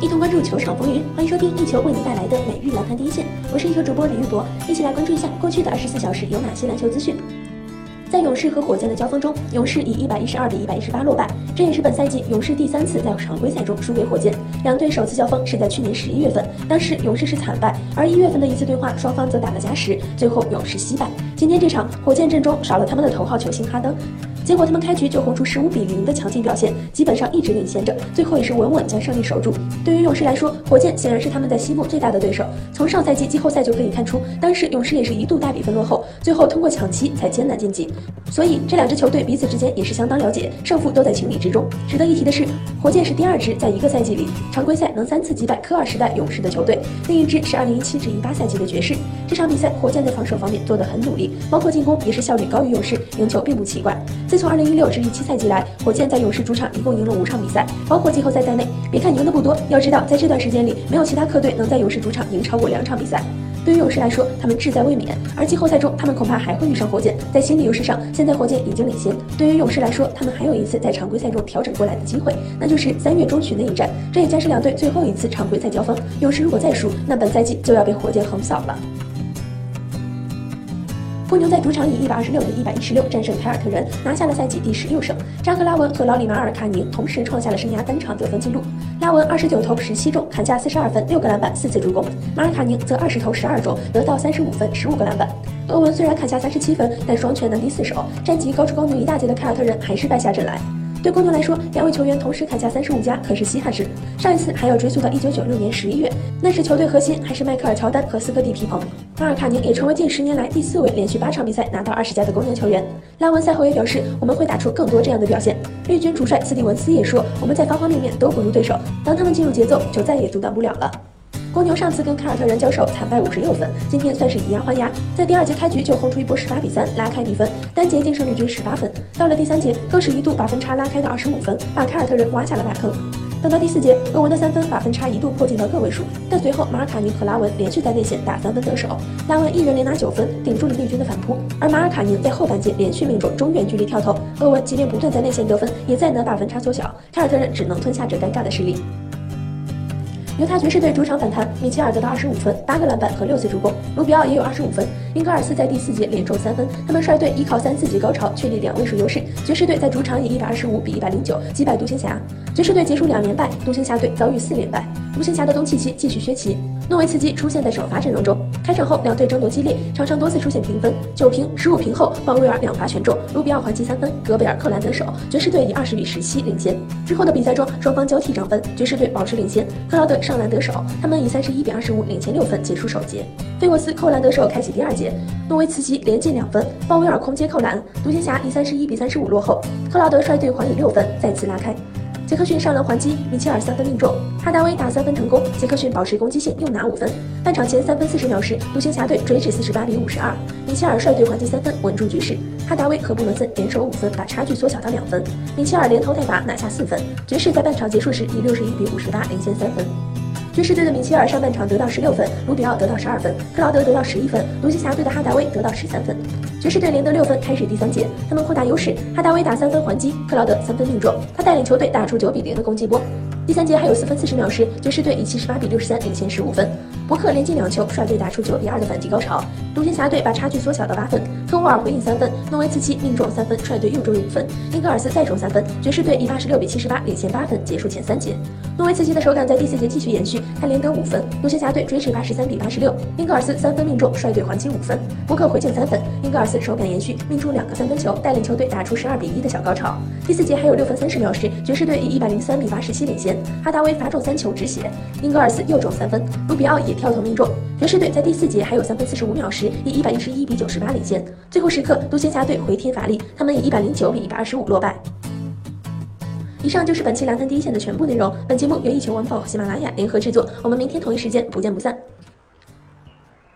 一同关注球场风云，欢迎收听一球为你带来的每日篮坛第一线，我是一球主播李玉博，一起来关注一下过去的二十四小时有哪些篮球资讯。在勇士和火箭的交锋中，勇士以一百一十二比一百一十八落败，这也是本赛季勇士第三次在常规赛中输给火箭。两队首次交锋是在去年十一月份，当时勇士是惨败，而一月份的一次对话，双方则打了加时，最后勇士惜败。今天这场火箭阵中少了他们的头号球星哈登。结果他们开局就轰出十五比零的强劲表现，基本上一直领先着，最后也是稳稳将胜利守住。对于勇士来说，火箭显然是他们在西部最大的对手。从上赛季季后赛就可以看出，当时勇士也是一度大比分落后，最后通过抢七才艰难晋级。所以这两支球队彼此之间也是相当了解，胜负都在情理之中。值得一提的是，火箭是第二支在一个赛季里常规赛能三次击败科尔时代勇士的球队，另一支是二零一七至一八赛季的爵士。这场比赛，火箭在防守方面做得很努力，包括进攻也是效率高于勇士，赢球并不奇怪。自从二零一六至一七赛季来，火箭在勇士主场一共赢了五场比赛，包括季后赛在内。别看赢的不多，要知道在这段时间里，没有其他客队能在勇士主场赢超过两场比赛。对于勇士来说，他们志在卫冕，而季后赛中他们恐怕还会遇上火箭。在心理优势上，现在火箭已经领先。对于勇士来说，他们还有一次在常规赛中调整过来的机会，那就是三月中旬的一战，这也将是两队最后一次常规赛交锋。勇士如果再输，那本赛季就要被火箭横扫了。公牛在主场以一百二十六比一百一十六战胜凯尔特人，拿下了赛季第十六胜。扎克拉文和劳里马尔卡宁同时创下了生涯单场得分纪录。拉文二十九投十七中，砍下四十二分，六个篮板，四次助攻；马尔卡宁则二十投十二中，得到三十五分，十五个篮板。俄文虽然砍下三十七分，但双拳难敌四手，战绩高出公牛一大截的凯尔特人还是败下阵来。对公牛来说，两位球员同时砍下三十五加可是稀罕事。上一次还要追溯到一九九六年十一月，那时球队核心还是迈克尔乔丹和斯科蒂皮蓬。马尔卡宁也成为近十年来第四位连续八场比赛拿到二十加的公牛球员。拉文赛后也表示，我们会打出更多这样的表现。绿军主帅斯蒂文斯也说，我们在方方面面都不如对手，当他们进入节奏，就再也阻挡不了了。公牛上次跟凯尔特人交手惨败五十六分，今天算是以牙还牙，在第二节开局就轰出一波十八比三拉开比分，单节净胜绿军十八分。到了第三节，更是一度把分差拉开到二十五分，把凯尔特人挖下了大坑。等到第四节，欧文的三分把分差一度迫近到个位数，但随后马尔卡宁和拉文连续在内线打三分得手，拉文一人连拿九分，顶住了绿军的反扑，而马尔卡宁在后半截连续命中中远距离跳投，欧文即便不断在内线得分，也再难把分差缩小，凯尔特人只能吞下这尴尬的失利。犹他爵士队主场反弹，米切尔得到二十五分、八个篮板和六次助攻，卢比奥也有二十五分。英格尔斯在第四节连中三分，他们率队依靠三次级高潮确立两位数优势。爵士队在主场以一百二十五比一百零九击败独行侠。爵士队结束两连败，独行侠队遭遇四连败。独行侠的东契奇继续缺席，诺维茨基出现在首发阵容中。开场后两队争夺激烈，场上多次出现平分，九平、十五平后，鲍威尔两罚全中，卢比奥还击三分，戈贝尔克兰得手，爵士队以二十比十七领先。之后的比赛中，双方交替涨分，爵士队保持领先，克劳德上篮得手，他们以三十一比二十五领先六分结束首节。费沃斯扣篮得手，开启第二节，诺维茨基连进两分，鲍威尔空接扣篮，独行侠以三十一比三十五落后，克劳德率队还以六分，再次拉开。杰克逊上篮还击，米切尔三分命中，哈达威打三分成功，杰克逊保持攻击性又拿五分。半场前三分四十秒时，独行侠队追至四十八比五十二，米切尔率队还击三分稳住局势，哈达威和布伦森联手五分把差距缩小到两分，米切尔连投带罚拿下四分，爵士在半场结束时以六十一比五十八领先三分。爵士队的米切尔上半场得到十六分，卢比奥得到十二分，克劳德得到十一分，独行侠队的哈达威得到十三分。爵士队连得六分，开始第三节，他们扩大优势。哈达威打三分还击，克劳德三分命中，他带领球队打出九比零的攻击波。第三节还有四分四十秒时，爵士队以七十八比六十三领先十五分。伯克连进两球，率队打出九比二的反击高潮。独行侠队把差距缩小到八分。科沃尔回应三分，诺维茨基命中三分，率队又中五分。英格尔斯再中三分，爵士队以八十六比七十八领先八分，结束前三节。诺维茨基的手感在第四节继续延续，他连得五分。独行侠队追至八十三比八十六。英格尔斯三分命中，率队还击五分。伯克回敬三分，英格尔斯手感延续，命中两个三分球，带领球队打出十二比一的小高潮。第四节还有六分三十秒时，爵士队以一百零三比八十七领先。哈达。威罚中三球止血，英格尔斯又中三分，卢比奥也跳投命中。爵士队在第四节还有三分四十五秒时，以一百一十一比九十八领先。最后时刻，独行侠队回天乏力，他们以一百零九比一百二十五落败。以上就是本期篮坛第一线的全部内容。本节目由一球网宝和喜马拉雅联合制作，我们明天同一时间不见不散。